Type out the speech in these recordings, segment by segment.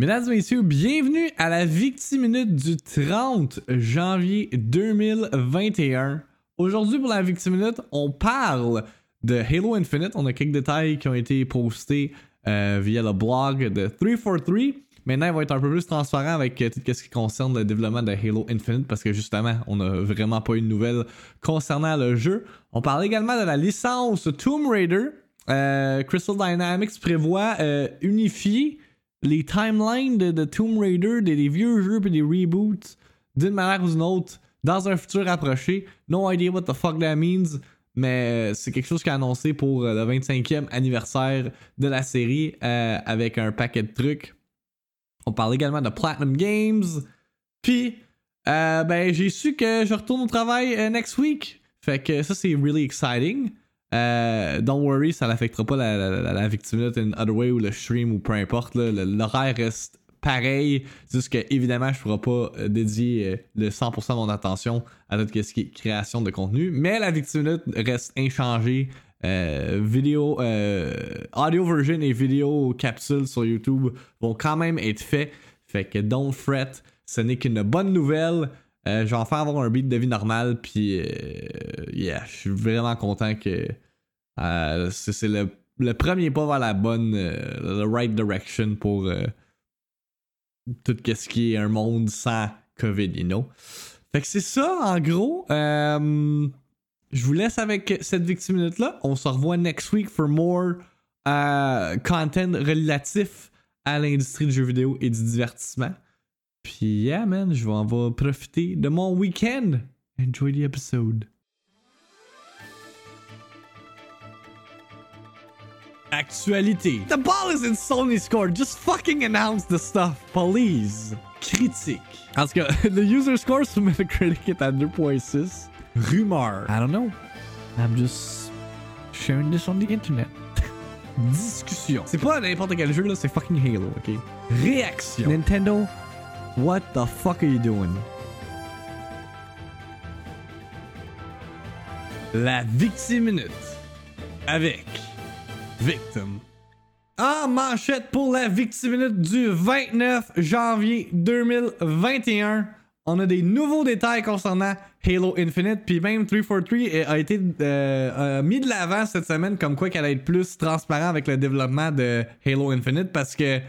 Mesdames et messieurs, bienvenue à la Victime Minute du 30 janvier 2021. Aujourd'hui, pour la Victime Minute, on parle de Halo Infinite. On a quelques détails qui ont été postés euh, via le blog de 343. Maintenant, il va être un peu plus transparent avec euh, tout ce qui concerne le développement de Halo Infinite parce que justement, on n'a vraiment pas eu de nouvelles concernant le jeu. On parle également de la licence Tomb Raider. Euh, Crystal Dynamics prévoit unifier les timelines de, Tomb Raider, des, vieux jeux et des reboots d'une manière ou d'une autre dans un futur approché. No idea what the fuck that means, mais c'est quelque chose qui est annoncé pour le 25e anniversaire de la série euh, avec un paquet de trucs. On parle également de Platinum Games. Puis, euh, ben, j'ai su que je retourne au travail euh, next week. Fait que ça, c'est really exciting. Euh, don't worry, ça n'affectera pas la, la, la, victime in other way ou le stream ou peu importe. L'horaire reste pareil. Juste que évidemment, je ne pourrai pas euh, dédier euh, le 100% de mon attention à tout ce qui est création de contenu. Mais la victime reste inchangée. vidéo, audio version et vidéo capsule sur YouTube vont quand même être faits. Fait que don't fret, ce n'est qu'une bonne nouvelle. Euh, je vais en faire avoir un beat de vie normal, puis euh, yeah, je suis vraiment content que euh, c'est le, premier pas vers la bonne, the right direction pour tout ce qui est un monde sans COVID, you know. Fait que c'est ça, en gros. je vous laisse avec cette victime minute-là. On se revoit next week for more content relatif à l'industrie du jeu vidéo et du divertissement. Puis, yeah, man, je vais en profiter de mon week-end. Enjoy the episode. Actualité. The ball is in Sony's court. Just fucking announce the stuff, please. Critique. En tout cas, the user score sur Metacritic est à 2.6. Rumeur. I don't know. I'm just sharing this on the internet. Discussion. C'est pas n'importe quel jeu, là, c'est fucking Halo, ok? Réaction. Nintendo What the fuck are you doing? La Victime Minute avec Victim. En manchette pour la Victime du 29 janvier 2021, on a des nouveaux détails concernant Halo Infinite, puis même 343 a été euh, mis de l'avant cette semaine comme quoi qu'elle allait être plus transparent avec le développement de Halo Infinite parce que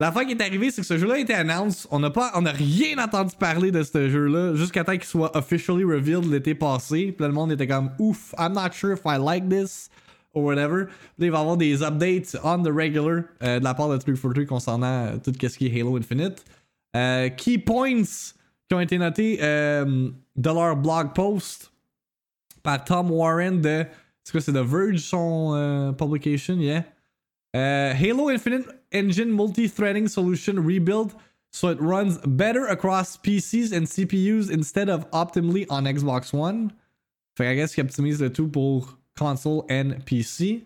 la fois qui est arrivée, c'est que ce jeu-là a été announced. On n'a pas, on rien entendu parler de ce jeu-là jusqu'à temps qu'il soit officially revealed l'été passé. Puis le monde était comme ouf, I'm not sure if I like this or whatever. Là, il va y avoir des updates on the regular euh, de la part de 343 concernant euh, tout ce qui est Halo Infinite. Euh, key points qui ont été notés de leur blog post par Tom Warren de. C'est quoi, c'est The Verge son publication, yeah? Halo Infinite engine multi-threading solution rebuilt so it runs better across PCs and CPUs instead of optimally on Xbox One. Fait I guess qu'il optimise le tout pour console and PC.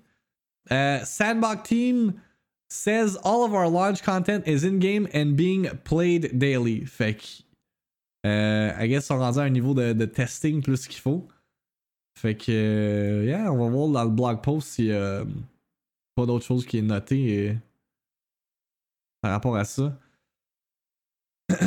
Uh, Sandbox team says all of our launch content is in game and being played daily. Fait que, uh, I guess, sont rendus à un niveau de, testing plus qu'il faut. Fait que, uh, yeah, on va voir dans le blog post s'il y a pas d'autre chose qui est noté. Et par rapport à ça.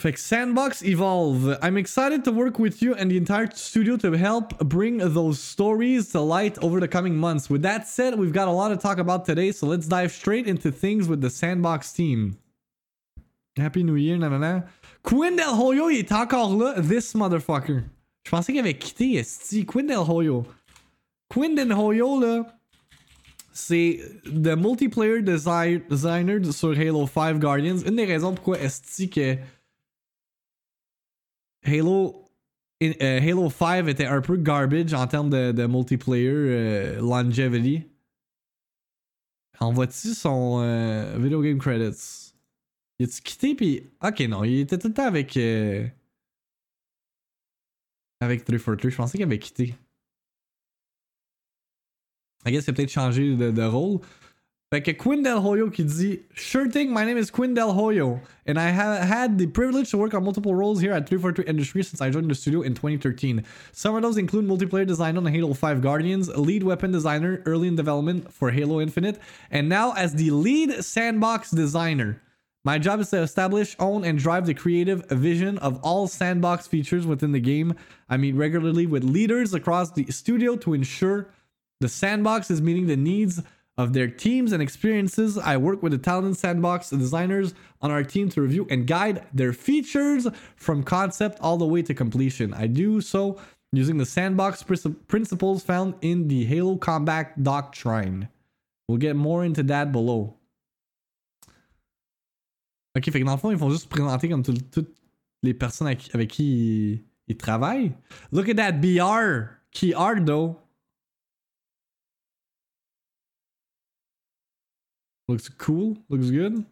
fait Sandbox Evolve. I'm excited to work with you and the entire studio to help bring those stories to light over the coming months. With that said, we've got a lot to talk about today, so let's dive straight into things with the Sandbox team. Happy New Year, nanana. Quinn Del Hoyo, il est encore là, this motherfucker. Je pensais qu'il avait quitté, esti. Quinn Del Hoyo. Quinn Del Hoyo, là. c'est The Multiplayer Designer sur Halo 5 Guardians. Une des raisons pourquoi est-ce que Halo, euh, Halo 5 était un peu garbage en termes de, multiplayer euh, longevity. En voici son euh, video game credits? Il a-tu quitté puis. Ok, non, il était tout le temps avec. avec 343. Je pensais qu'il avait quitté. I guess il a peut-être changé de, rôle. Fait que Quinn Del Hoyo qui dit Sure thing, my name is Quinn Del Hoyo, and I have had the privilege to work on multiple roles here at 343 Industries since I joined the studio in 2013. Some of those include multiplayer design on Halo 5 Guardians, lead weapon designer early in development for Halo Infinite, and now as the lead sandbox designer. My job is to establish, own, and drive the creative vision of all sandbox features within the game. I meet regularly with leaders across the studio to ensure the sandbox is meeting the needs of their teams and experiences. I work with the talented sandbox designers on our team to review and guide their features from concept all the way to completion. I do so using the sandbox principles found in the Halo Combat Doctrine. We'll get more into that below. Ok, fait que dans le fond, ils font juste présenter comme toutes les personnes avec, avec qui ils, ils, travaillent. Look at that BR. Key art, though. Looks cool. Looks good.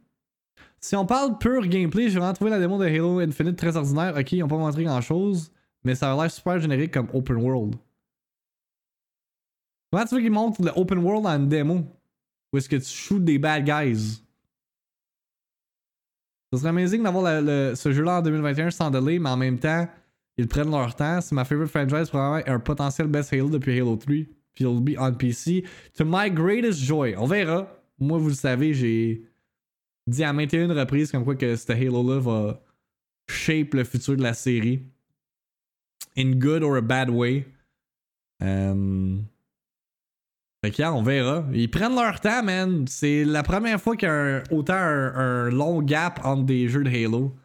Si on parle pur gameplay, j'ai vraiment trouvé la démo de Halo Infinite très ordinaire. Ok, ils ont pas montré grand chose, mais ça a l'air super générique comme open world. Comment tu veux qu'ils montrent le open world en démo? Où est-ce que tu shoot des bad guys? Ce serait amazing d'avoir ce jeu-là en 2021 sans delay, mais en même temps, ils prennent leur temps. C'est ma favorite franchise, probablement un potentiel best Halo depuis Halo 3. Puis it'll be on PC. To my greatest joy. On verra. Moi, vous le savez, j'ai dit à 21 reprises comme quoi que ce Halo-là va shape le futur de la série. In good or a bad way. Um, fait que, on verra. Ils prennent leur temps, man. C'est la première fois qu'il y a autant un, long gap entre des jeux de Halo.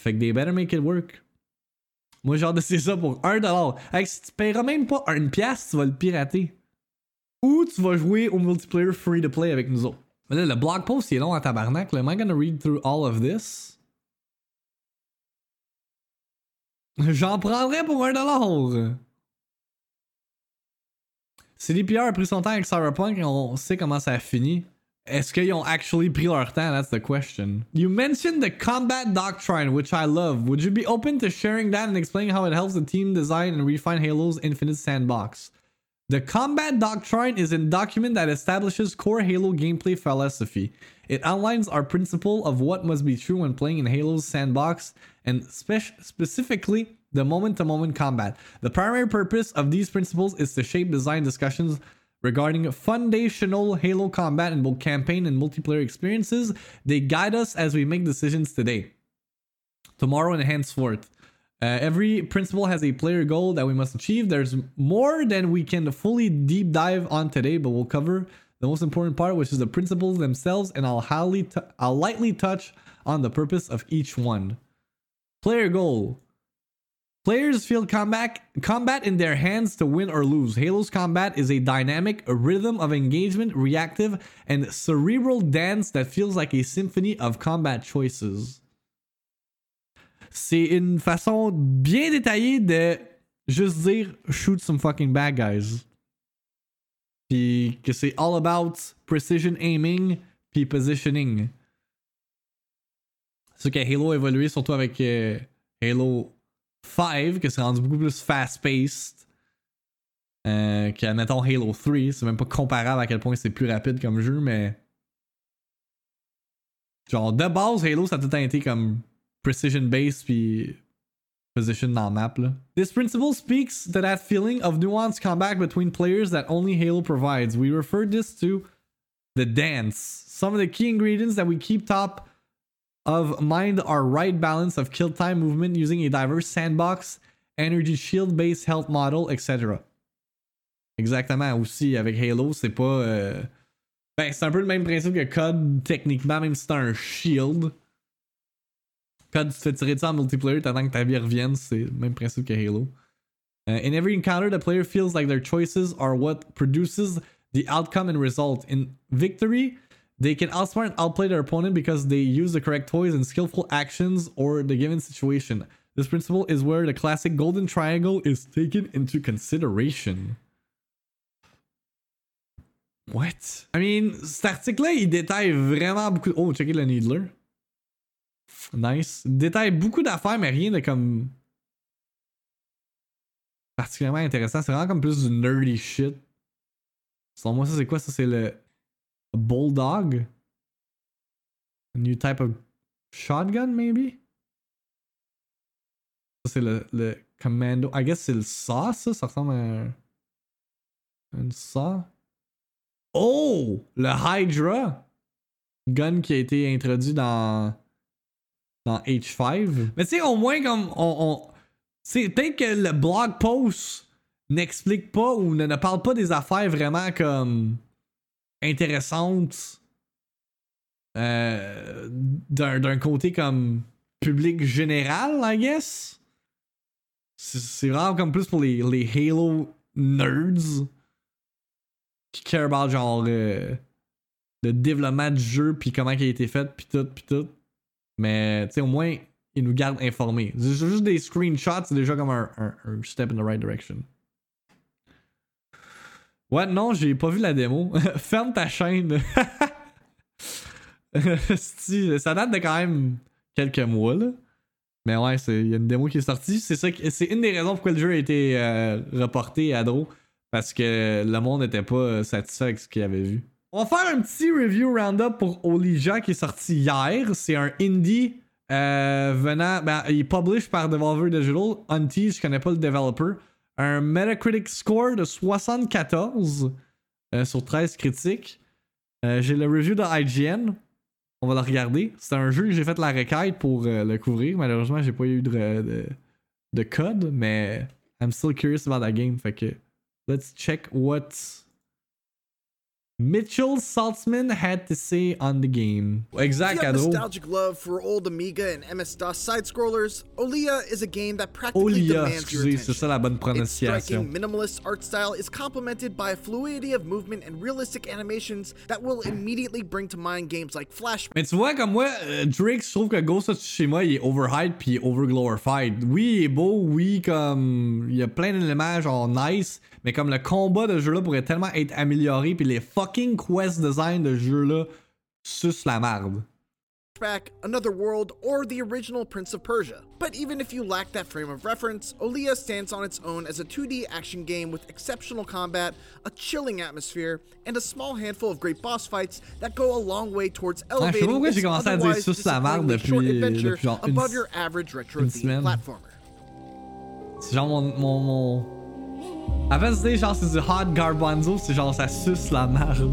Fait que they better make it work. Moi, j'ai hâte de ça pour 1$. Hey, si tu paieras même pas une pièce, tu vas le pirater. Ou tu vas jouer au multiplayer free to play avec nous autres. Là, le blog post est long à tabarnak. Am I gonna read through all of this? J'en prendrais pour 1$. CDPR a pris son temps avec Cyberpunk et on sait comment ça a fini. Est-ce qu'ils ont actually pris leur temps? That's the question. You mentioned the combat doctrine, which I love. Would you be open to sharing that and explaining how it helps the team design and refine Halo's Infinite Sandbox? The combat doctrine is a document that establishes core Halo gameplay philosophy. It outlines our principle of what must be true when playing in Halo's sandbox and spe- specifically the moment to moment combat. The primary purpose of these principles is to shape design discussions regarding foundational Halo combat in both campaign and multiplayer experiences. They guide us as we make decisions today, tomorrow, and henceforth. Uh, every principle has a player goal that we must achieve. There's more than we can fully deep dive on today, but we'll cover the most important part, which is the principles themselves, and I'll, highly t- I'll lightly touch on the purpose of each one. Player goal Players feel combat, combat in their hands to win or lose. Halo's combat is a dynamic a rhythm of engagement, reactive, and cerebral dance that feels like a symphony of combat choices. C'est une façon bien détaillée de juste dire shoot some fucking bad guys. Puis que c'est all about precision aiming puis positioning. C'est que Halo a évolué surtout avec euh, Halo 5, que c'est rendu beaucoup plus fast-paced euh, que, Halo 3. C'est même pas comparable à quel point c'est plus rapide comme jeu, mais. Genre, de base, Halo, ça a tout été comme precision-based puis position dans map. Là. This principle speaks to that feeling of nuanced combat between players that only Halo provides. We refer this to the dance. Some of the key ingredients that we keep top of mind our right balance of kill time movement using a diverse sandbox, energy shield based health model, etc. Exactement aussi avec Halo, c'est pas. Euh... Ben, c'est un peu le même principe que COD, techniquement, même si c'est un shield. COD, tu te fais tirer en multiplayer, t'attends que ta vie revienne, c'est le même principe que Halo. Uh, in every encounter, the player feels like their choices are what produces the outcome and result. In victory, They can outsmart and outplay their opponent because they use the correct toys and skillful actions or the given situation. This principle is where the classic golden triangle is taken into consideration. What? I mean, cet article-là, il détaille vraiment beaucoup. Oh, checker le Needler. Nice. Il détaille beaucoup d'affaires, mais rien de comme. particulièrement intéressant. C'est vraiment comme plus du nerdy shit. Selon moi, ça, c'est quoi? Ça, c'est le a bulldog? A new type of shotgun, maybe? Ça, c'est le, le commando. I guess c'est le saw, ça. Ça ressemble à un. Une saw. Oh! Le Hydra! Gun qui a été introduit dans. Dans H5. Mais tu sais, au moins, comme. On, c'est peut-être que le blog post n'explique pas ou ne, parle pas des affaires vraiment comme intéressantes euh, d'un côté comme public général, I guess. C'est vraiment comme plus pour les, les Halo nerds qui care about genre le développement du jeu puis comment il a été fait puis tout puis tout. Mais tu sais au moins ils nous gardent informés. Juste des screenshots, c'est déjà comme un, un, step in the right direction. Ouais, non, j'ai pas vu la démo. Ferme ta chaîne. ça date de quand même quelques mois, là. Mais ouais, il y a une démo qui est sortie. C'est ça, c'est une des raisons pourquoi le jeu a été euh, reporté à Dro. Parce que le monde n'était pas satisfait avec ce qu'il avait vu. On va faire un petit review roundup pour Olija qui est sorti hier. C'est un indie euh, venant. Ben, il est published par Devolver Digital. Unteased, je connais pas le developer. Un Metacritic score de 74 euh, sur 13 critiques. J'ai le review de IGN. On va le regarder. C'est un jeu que j'ai fait la requête pour euh, le couvrir. Malheureusement, j'ai pas eu de, code, mais I'm still curious about that game. Fait que let's check what Mitchell Saltzman had to say on the game. Exact, If nostalgic love for old Amiga and MS-DOS side-scrollers, Olija is a game that practically Olija, demands your attention. c'est ça la bonne prononciation. Its striking minimalist art style is complemented by a fluidity of movement and realistic animations that will immediately bring to mind games like Flash. Mais tu vois, comme moi, euh, Drake, je trouve que Ghost of Tsushima, il est overhyped puis overglorified. Oui, il est beau, oui, comme il y a plein d'éléments genre nice, mais comme le combat de jeu là pourrait tellement être amélioré puis les fucking quest design de jeu là suce la marde. Back, Another World, or the original Prince of Persia. But even if you lack that frame of reference, Olia stands on its own as a 2D action game with exceptional combat, a chilling atmosphere, and a small handful of great boss fights that go a long way towards elevating this otherwise disappointingly short adventure above your average retro-themed platformer. C'est genre mon, mon, mon En fait, c'est genre c'est du hot garbanzo, c'est genre ça suce la merde.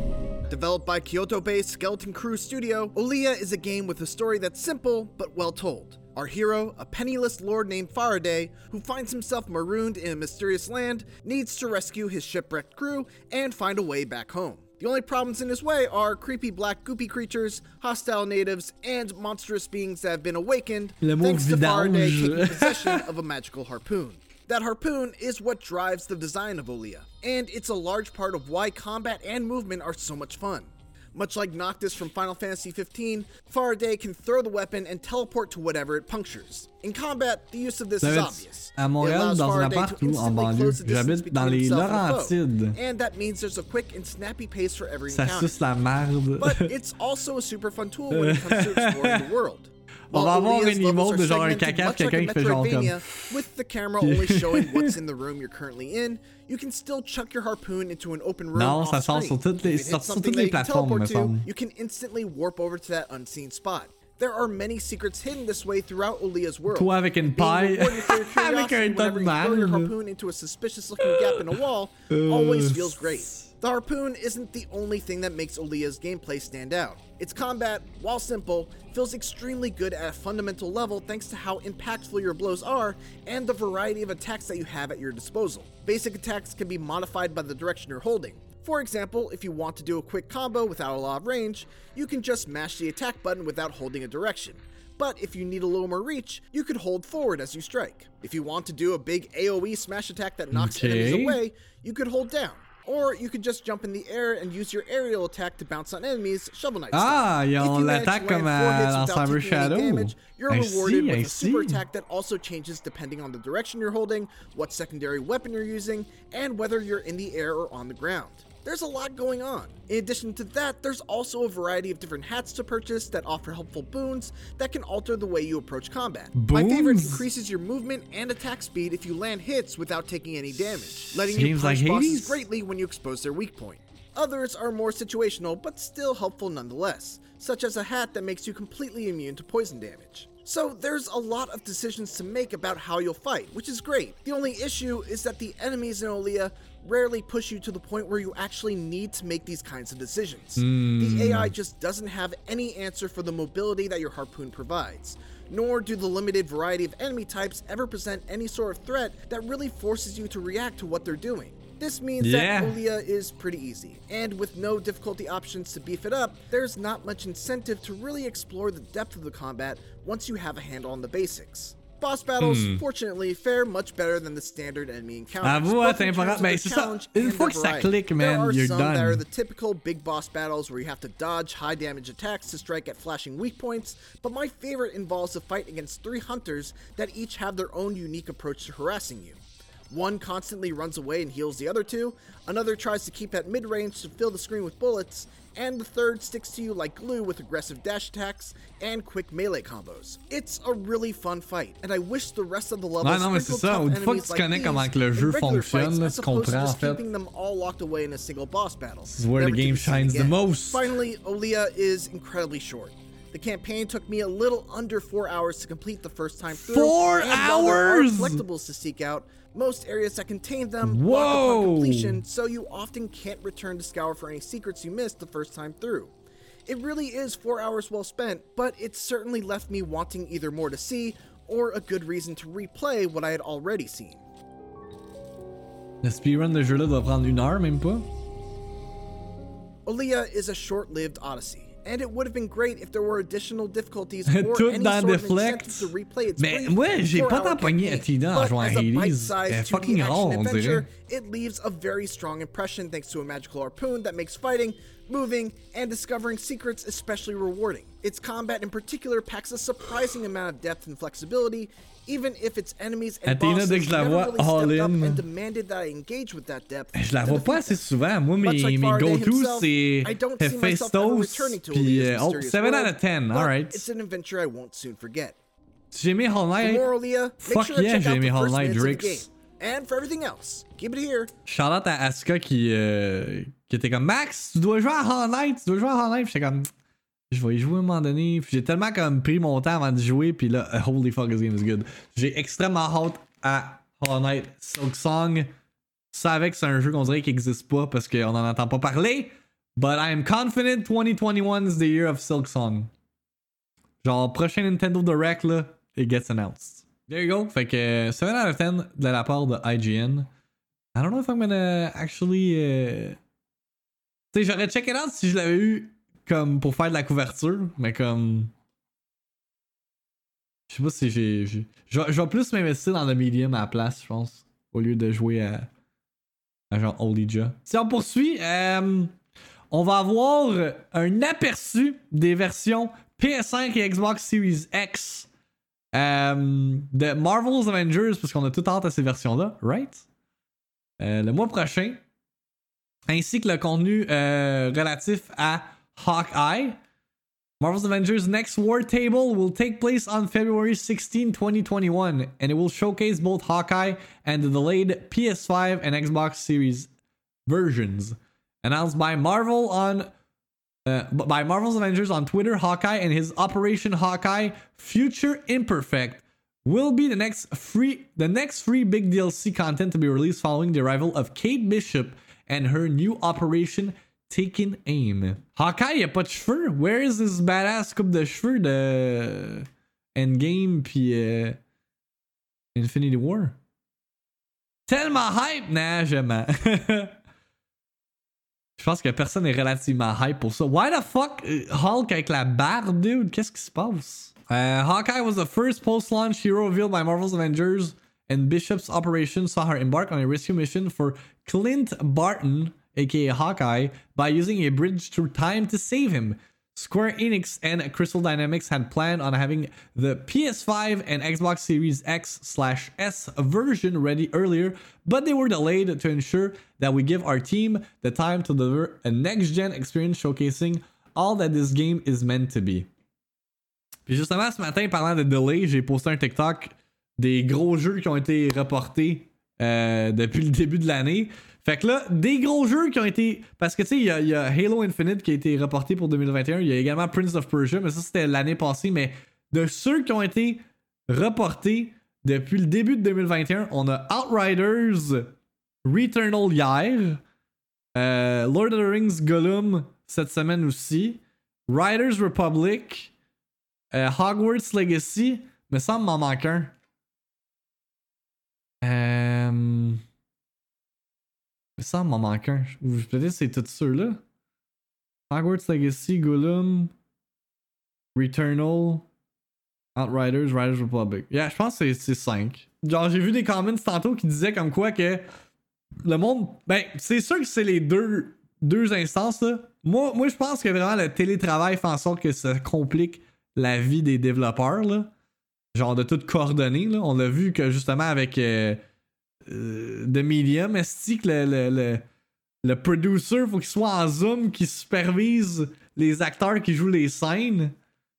Developed by Kyoto-based Skeleton Crew Studio, Olija is a game with a story that's simple but well told. Our hero, a penniless lord named Faraday, who finds himself marooned in a mysterious land, needs to rescue his shipwrecked crew and find a way back home. The only problems in his way are creepy black goopy creatures, hostile natives, and monstrous beings that have been awakened thanks to Faraday taking possession of a magical harpoon. That harpoon is what drives the design of Olija, and it's a large part of why combat and movement are so much fun. Much like Noctis from Final Fantasy XV, Faraday can throw the weapon and teleport to whatever it punctures. In combat, the use of this is obvious. À Montréal, dans un appart ou en banlieue. J'habite dans les Laurentides. And that means there's a quick and snappy pace for every Ça encounter. suce la merde. but it's also a super fun tool when it comes to exploring the world. On va avoir une emote de genre un caca quelqu'un qui fait genre comme. With the camera only showing what's in the room you're currently in, you can still chuck your harpoon into an open room. Non, ça sort sur toutes les, sur, toutes les plateformes, me semble. You can instantly warp over to that unseen spot. There are many secrets hidden this way throughout Olija's world. Toi avec une paille, avec un ton de throw your harpoon into a suspicious-looking gap in a wall euh, always feels great. The harpoon isn't the only thing that makes Olija's gameplay stand out. Its combat, while simple, feels extremely good at a fundamental level thanks to how impactful your blows are and the variety of attacks that you have at your disposal. Basic attacks can be modified by the direction you're holding. For example, if you want to do a quick combo without a lot of range, you can just mash the attack button without holding a direction. But if you need a little more reach, you could hold forward as you strike. If you want to do a big AoE smash attack that knocks okay. enemies away, you could hold down. Or you could just jump in the air and use your aerial attack to bounce on enemies, Shovel Knight Ah, y a l'attaque comme dans Cyber Shadow. Damage, you're I rewarded see, with I a super see. attack that also changes depending on the direction you're holding, what secondary weapon you're using, and whether you're in the air or on the ground. There's a lot going on. In addition to that, there's also a variety of different hats to purchase that offer helpful boons that can alter the way you approach combat. My favorite increases your movement and attack speed if you land hits without taking any damage, letting Seems you punch like bosses greatly when you expose their weak point. Others are more situational but still helpful nonetheless, such as a hat that makes you completely immune to poison damage. So there's a lot of decisions to make about how you'll fight, which is great. The only issue is that the enemies in Olija rarely push you to the point where you actually need to make these kinds of decisions. The hmm. AI just doesn't have any answer for the mobility that your harpoon provides, nor do the limited variety of enemy types ever present any sort of threat that really forces you to react to what they're doing. This means Yeah. that Olija is pretty easy, and with no difficulty options to beef it up, there's not much incentive to really explore the depth of the combat once you have a handle on the basics. Boss battles, hmm. fortunately, fare much better than the standard enemy encounters. Avoue, both c'est in terms important. of Ben, their c'est ça. Une and fois que ça variety. clique, man, there are you're some that are the typical big boss battles where you have to dodge high damage attacks to strike at flashing weak points, but my favorite involves a fight against three hunters that each have their own unique approach to harassing you. One constantly runs away and heals the other two, another tries to keep at mid range to fill the screen with bullets, and the third sticks to you like glue with aggressive dash attacks and quick melee combos. It's a really fun fight, and I wish the rest of the levels Ouais, non, mais c'est ça. Une fois que tu like connais comment que le jeu fonctionne, tu opposed to comprends, en fait. keeping them all locked away in a single boss battle. This is where the game shines the most. Finally, Olija is incredibly short. The campaign took me a little under four hours to complete the first time through. Four and while there are hours? collectibles to seek out. Most areas that contain them Whoa. lock upon completion, so you often can't return to scour for any secrets you missed the first time through. It really is four hours well spent, but it certainly left me wanting either more to see or a good reason to replay what I had already seen. Le speedrun de jeu-là doit prendre une heure, même pas. Olija is a short-lived odyssey, and it would have been great if there were additional difficulties or Tout any dans sort of Deflect. incentive to replay its Mais moi, j'ai pas tant pogné campaign. En jouant à Hades. Elle est 2D fucking rare, on dirait. It leaves a very strong impression thanks to a magical harpoon that makes fighting, moving, and discovering secrets especially rewarding. Its combat in particular packs a surprising amount of depth and flexibility, even if its enemies and Athena, bosses dès que je la never really all stepped up and demanded that I engage with that depth. Je la to vois pas assez souvent. Moi, mes, like mes himself, c'est I don't see myself ever Hephaestus, returning to puis... Euh, Oh, mysterious 7 out of 10, alright. It's an adventure I won't soon forget. J'ai aimé Hollow For Knight, more Fuck sure yeah, j'ai out aimé Hollow Knight, minutes of the Drix. And for everything else, keep it here. Shout-out à Asuka qui, euh, qui était comme Max, tu dois jouer à Hollow tu dois jouer à Hollow J'étais comme, je vais y jouer à un moment donné. Puis j'ai tellement comme pris mon temps avant de jouer. Puis là, uh, holy fuck, this game is good. J'ai extrêmement hâte à Hollow Knight Silk Song. Savais que c'est un jeu qu'on dirait qui n'existe pas parce qu'on n'en entend pas parler. But I am confident 2021 is the year of Silk Song. Genre, prochain Nintendo Direct, là, it gets announced. There you go. Fait que 7 out of 10 de la part de IGN. I don't know if I'm gonna actually. euh, Tu sais, j'aurais check it out si je l'avais eu comme pour faire de la couverture, mais comme. Je sais pas si j'ai. j'ai- Je vais- je vais plus m'investir dans le medium à la place, je pense, au lieu de jouer à. à genre Olija. Si on poursuit, euh, on va avoir un aperçu des versions PS5 et Xbox Series X euh, de Marvel's Avengers, parce qu'on a tout hâte à ces versions-là, right? Euh, le mois prochain, ainsi que le contenu euh, relatif à Hawkeye. Marvel's Avengers Next War Table will take place on February 16, 2021, and it will showcase both Hawkeye and the delayed PS5 and Xbox Series versions. Announced by Marvel on uh, by Marvel's Avengers on Twitter, Hawkeye and his Operation Hawkeye Future Imperfect will be the next free the next free big DLC content to be released following the arrival of Kate Bishop and her new Operation Taken Aim. Hawkeye, il a pas de cheveux? Where is this badass coupe de cheveux de Endgame puis euh, Infinity War? Tellement hype! Nah, jamais. Je pense que personne est relativement hype pour ça. Why the fuck euh, Hulk avec la barbe, dude? Qu'est-ce qui se passe? Uh, Hawkeye was the first post-launch hero revealed by Marvel's Avengers, and Bishop's operation saw her embark on a rescue mission for Clint Barton, aka Hawkeye, by using a bridge through time to save him. Square Enix and Crystal Dynamics had planned on having the PS5 and Xbox Series X slash S version ready earlier, but they were delayed to ensure that we give our team the time to deliver a next-gen experience showcasing all that this game is meant to be. Puis justement, ce matin, parlant de delay, j'ai posté un TikTok des gros jeux qui ont été reportés euh, depuis le début de l'année. Fait que là, des gros jeux qui ont été. Parce que tu sais, il y, a- Halo Infinite qui a été reporté pour 2021. Il y a également Prince of Persia, mais ça c'était l'année passée. Mais de ceux qui ont été reportés depuis le début de 2021, on a Outriders, Returnal hier, euh, Lord of the Rings Gollum cette semaine aussi, Riders Republic, euh, Hogwarts Legacy, me semble m'en manque un. Me semble m'en manque un. Peut-être c'est tous ceux-là. Hogwarts Legacy, Gollum, Returnal, Outriders, Riders Republic. Yeah, je pense que c'est- c'est 5. Genre, j'ai vu des comments tantôt qui disaient comme quoi que le monde. Ben, c'est sûr que c'est les deux, deux instances, là. Moi, moi je pense que vraiment le télétravail fait en sorte que ça complique la vie des développeurs, là. Genre de tout coordonner, là. On l'a vu que justement avec euh, euh, The Medium, est que le, le, le, producer, faut qu'il soit en Zoom, qui supervise les acteurs qui jouent les scènes.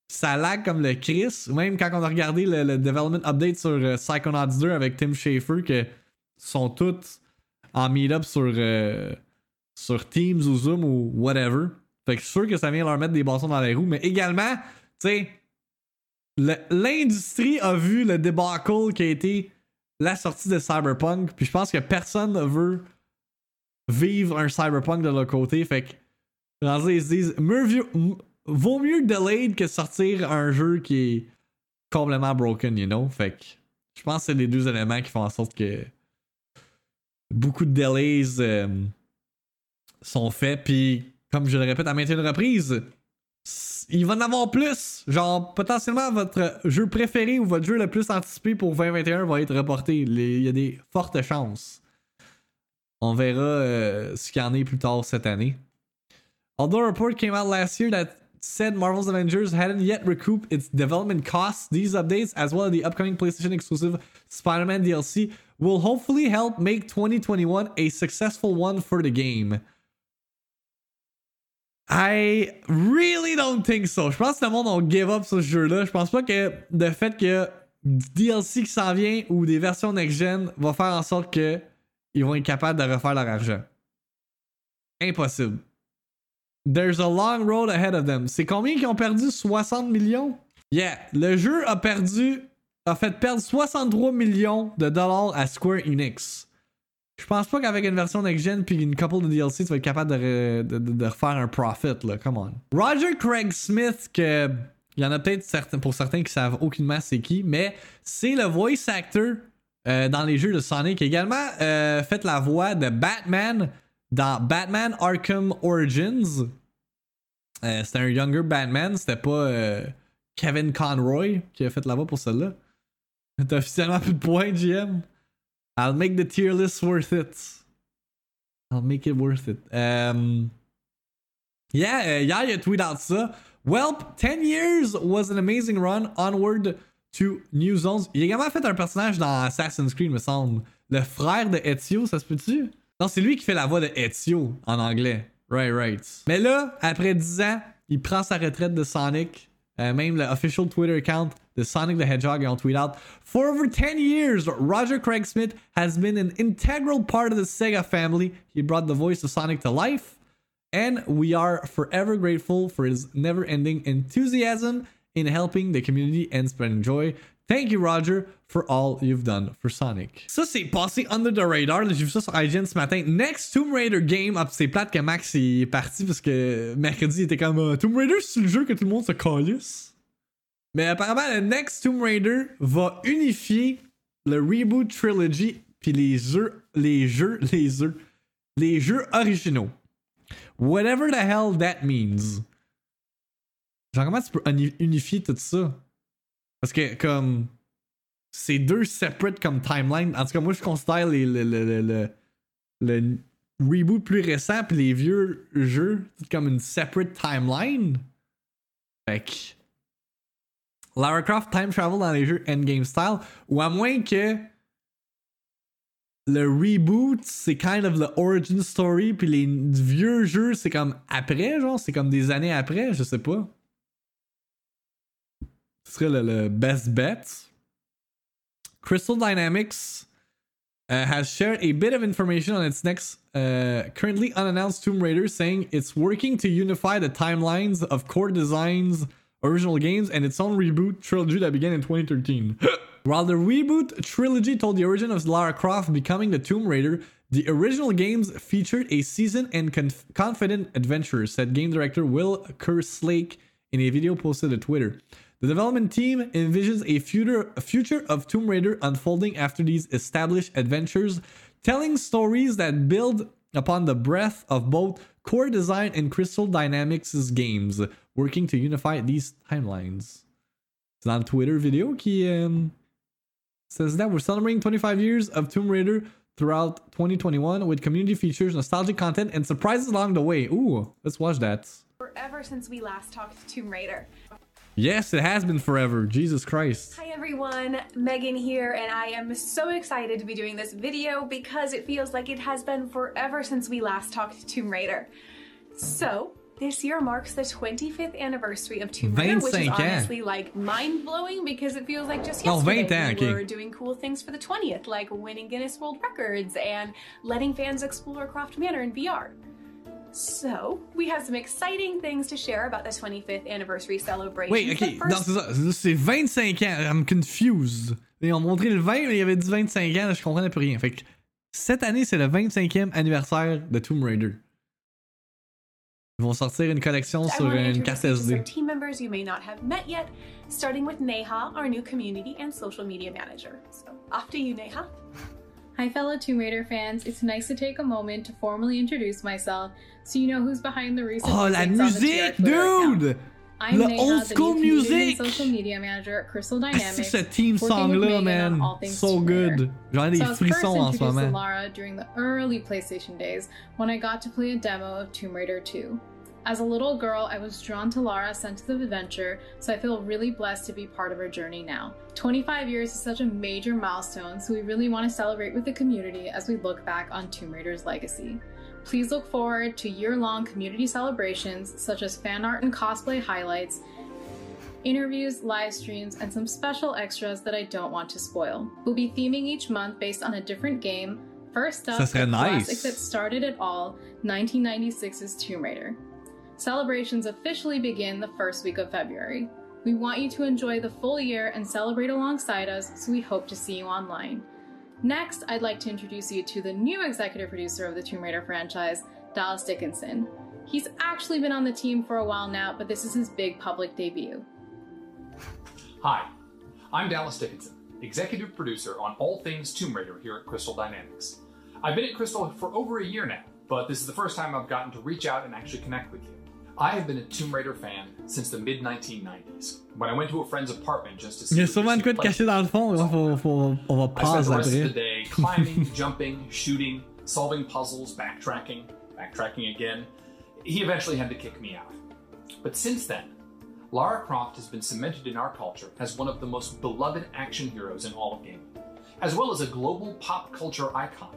Ça lag comme le Chris. Même quand on a regardé le, development update sur euh, Psychonauts 2 avec Tim Schafer, que sont tous en meet-up sur, euh, sur Teams ou Zoom ou whatever. Fait que je suis sûr que ça vient leur mettre des bâtons dans les roues. Mais également, tu sais, l'industrie a vu le debacle qui a été la sortie de Cyberpunk. Puis je pense que personne ne veut vivre un Cyberpunk de leur côté. Fait que, ils se disent, vaut mieux delayed que sortir un jeu qui est complètement broken, you know? Fait que, je pense que c'est les deux éléments qui font en sorte que beaucoup de delays euh, sont faits. Puis, comme je le répète à maintes reprises, il va en avoir plus. Genre, potentiellement, votre jeu préféré ou votre jeu le plus anticipé pour 2021 va être reporté. Il y a des fortes chances. On verra euh, ce qu'il y en est plus tard cette année. Although a report came out last year that said Marvel's Avengers hadn't yet recouped its development costs, these updates, as well as the upcoming PlayStation exclusive Spider Man DLC, will hopefully help make 2021 a successful one for the game. I really don't think so. Je pense que le monde a give up sur ce jeu-là. Je pense pas que le fait du DLC qui s'en vient ou des versions next-gen va faire en sorte que ils vont être capables de refaire leur argent. Impossible. There's a long road ahead of them. C'est combien qui ont perdu? 60 millions? Yeah, le jeu a perdu, a fait perdre 63 millions de dollars à Square Enix. Je pense pas qu'avec une version next-gen puis une couple de DLC, tu vas être capable de, re- de, de- de refaire un profit, là. Come on. Roger Craig Smith, que. Il y en a peut-être pour certains qui savent aucunement c'est qui, mais c'est le voice actor euh, dans les jeux de Sonic. Également euh, fait la voix de Batman dans Batman Arkham Origins. Euh, c'était un younger Batman, c'était pas euh, Kevin Conroy qui a fait la voix pour celle-là. T'as officiellement plus de points, GM. I'll make the tier list worth it. I'll make it worth it. Um, yeah, hier, il a tweet out ça. Welp, 10 years was an amazing run onward to new zones. Il a également fait un personnage dans Assassin's Creed, me semble. Le frère de Ezio, ça se peut-tu? Non, c'est lui qui fait la voix de Ezio en anglais. Right, right. Mais là, après 10 ans, il prend sa retraite de Sonic. Euh, même official Twitter account de Sonic the Hedgehog on tweet out For over 10 years, Roger Craig Smith has been an integral part of the Sega family. He brought the voice of Sonic to life. And we are forever grateful for his never ending enthusiasm in helping the community and spreading joy. Thank you, Roger, for all you've done for Sonic. Ça, c'est passé under the radar. J'ai vu ça sur IGN ce matin. Next Tomb Raider game. Ah, c'est plate que Max est parti parce que mercredi, il était comme euh, Tomb Raider, c'est le jeu que tout le monde se calisse. Mais apparemment, le Next Tomb Raider va unifier le Reboot Trilogy puis les jeux, les jeux, les jeux, les jeux originaux. Whatever the hell that means. Genre, comment tu peux uni- unifier tout ça? Parce que, comme. C'est deux separate comme timeline. En tout cas, moi, je considère le reboot plus récent puis les vieux jeux comme une separate timeline. Fait que. Lara Croft time travel dans les jeux endgame style. Ou à moins que le reboot, c'est kind of the origin story, puis les vieux jeux, c'est comme après, genre, c'est comme des années après, je sais pas. Ce serait le, le best bet. Crystal Dynamics uh, has shared a bit of information on its next uh, currently unannounced Tomb Raider, saying it's working to unify the timelines of Core Design's original games and its own reboot trilogy that began in 2013. While the reboot trilogy told the origin of Lara Croft becoming the Tomb Raider, the original games featured a seasoned and conf- confident adventurer, said game director Will Kerslake in a video posted to Twitter. The development team envisions a future, a future of Tomb Raider unfolding after these established adventures, telling stories that build upon the breadth of both core design and Crystal Dynamics' games, working to unify these timelines. C'est dans le Twitter vidéo qui um, says that we're celebrating 25 years of Tomb Raider throughout 2021 with community features, nostalgic content, and surprises along the way. Ooh, let's watch that. Forever since we last talked Tomb Raider. Yes, it has been forever. Jesus Christ. Hi everyone, Megan here, and I am so excited to be doing this video because it feels like it has been forever since we last talked Tomb Raider. So, this year marks the 25th anniversary of Tomb Raider, which is 25 ans. honestly like mind-blowing because it feels like just Oh, yesterday 20 ans, we were doing cool things for the 20th, like winning Guinness World Records and letting fans explore Croft Manor in VR. So, we have some exciting things to share about the 25th anniversary celebration. Wait, ok, non, c'est ça. C'est- C'est 25 ans. Euh, I'm confused. Ils ont montré le 20, mais il y avait dit 25 ans, je comprenais plus rien. Fait que cette année, c'est le 25e anniversaire de Tomb Raider. Ils vont sortir une collection I sur une introduce carte you to some SD. team members you may not have met yet, starting with Neha, our new community and social media manager. So, off to you, Neha. Hi, fellow Tomb Raider fans. It's nice to take a moment to formally introduce myself so you know who's behind the recent Oh, la updates on the musique, TR Twitter account. dude! I'm Le Neha, old school community music. social media manager at Crystal Dynamics. c'est ce team song with là, Megan on man. So Raider. good. J'en ai So des I was first frissons en ce introduced to moment. Lara during the early PlayStation days when I got to play a demo of Tomb Raider 2. As a little girl, I was drawn to Lara's sense of adventure, so I feel really blessed to be part of her journey now. 25 years is such a major milestone, so we really want to celebrate with the community as we look back on Tomb Raider's legacy. Please look forward to year long community celebrations such as fan art and cosplay highlights, interviews, live streams, and some special extras that I don't want to spoil. We'll be theming each month based on a different game. First up, the nice. classic that started it all, 1996's Tomb Raider. Celebrations officially begin the first week of February. We want you to enjoy the full year and celebrate alongside us, so we hope to see you online. Next, I'd like to introduce you to the new executive producer of the Tomb Raider franchise, Dallas Dickinson. He's actually been on the team for a while now, but this is his big public debut. Hi, I'm Dallas Dickinson, executive producer on all things Tomb Raider here at Crystal Dynamics. I've been at Crystal for over a year now, but this is the first time I've gotten to reach out and actually connect with you. I have been a Tomb Raider fan since the mid 1990s, when I went to a friend's apartment just to see. Il y a what sûrement de this quoi de caché dans le fond. là, faut- faut- on va I spent passer the rest of the day climbing, jumping, shooting, solving puzzles, backtracking, backtracking again. He eventually had to kick me out. But since then, Lara Croft has been cemented in our culture as one of the most beloved action heroes in all of gaming, as well as a global pop culture icon,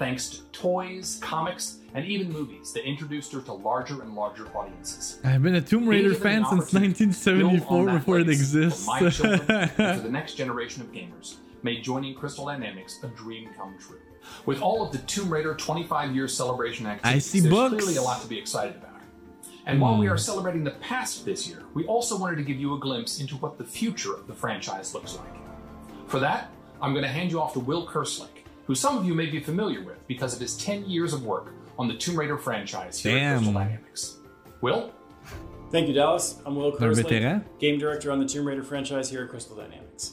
thanks to toys, comics, and even movies that introduced her to larger and larger audiences. I've been a Tomb Raider fan since opportunity to build on 1974 that before it exists. My children for the next generation of gamers made joining Crystal Dynamics a dream come true. With all of the Tomb Raider 25 year celebration activities, see there's books. clearly a lot to be excited about. And while we Hmm. are celebrating the past this year, we also wanted to give you a glimpse into what the future of the franchise looks like. For that, I'm going to hand you off to Will Kerslake, who some of you may be familiar with because of his 10 years of work on the Tomb Raider franchise here at Crystal Dynamics. Will? Thank you, Dallas. I'm Will Un Kerslake, game director on the Tomb Raider franchise here at Crystal Dynamics.